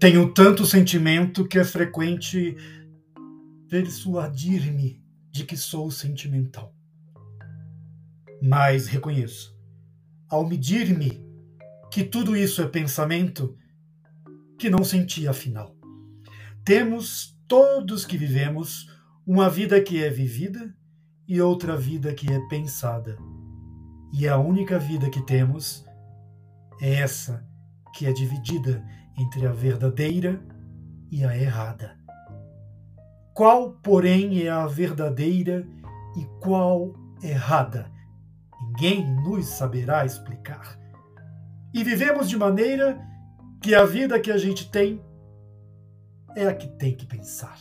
Tenho tanto sentimento que é frequente persuadir-me de que sou sentimental. Mas reconheço, ao medir-me que tudo isso é pensamento, que não senti afinal. Temos todos que vivemos uma vida que é vivida e outra vida que é pensada. E a única vida que temos é essa que é dividida entre a verdadeira e a errada. Qual, porém, é a verdadeira e qual errada? Ninguém nos saberá explicar. E vivemos de maneira que a vida que a gente tem é a que tem que pensar.